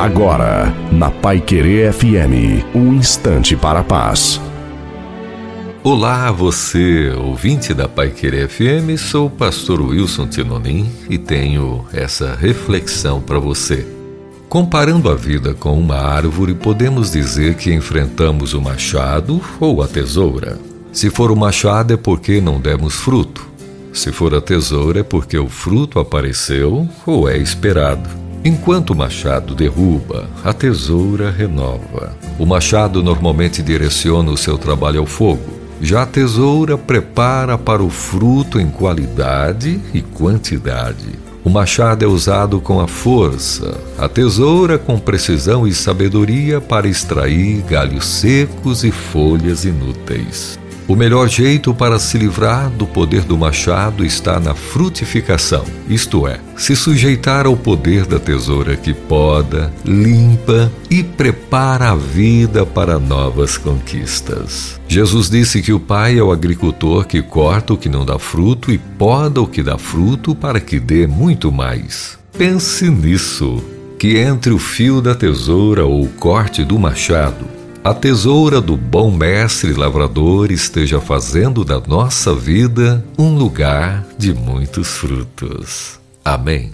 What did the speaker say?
Agora, na Pai Querer FM, um instante para a paz. Olá, você, ouvinte da Pai Querer FM, sou o pastor Wilson Tinonim e tenho essa reflexão para você. Comparando a vida com uma árvore, podemos dizer que enfrentamos o machado ou a tesoura. Se for o machado é porque não demos fruto. Se for a tesoura é porque o fruto apareceu ou é esperado. Enquanto o machado derruba, a tesoura renova. O machado normalmente direciona o seu trabalho ao fogo. Já a tesoura prepara para o fruto em qualidade e quantidade. O machado é usado com a força, a tesoura com precisão e sabedoria para extrair galhos secos e folhas inúteis. O melhor jeito para se livrar do poder do machado está na frutificação, isto é, se sujeitar ao poder da tesoura que poda, limpa e prepara a vida para novas conquistas. Jesus disse que o Pai é o agricultor que corta o que não dá fruto e poda o que dá fruto para que dê muito mais. Pense nisso, que entre o fio da tesoura ou o corte do machado, a tesoura do bom mestre lavrador esteja fazendo da nossa vida um lugar de muitos frutos. Amém.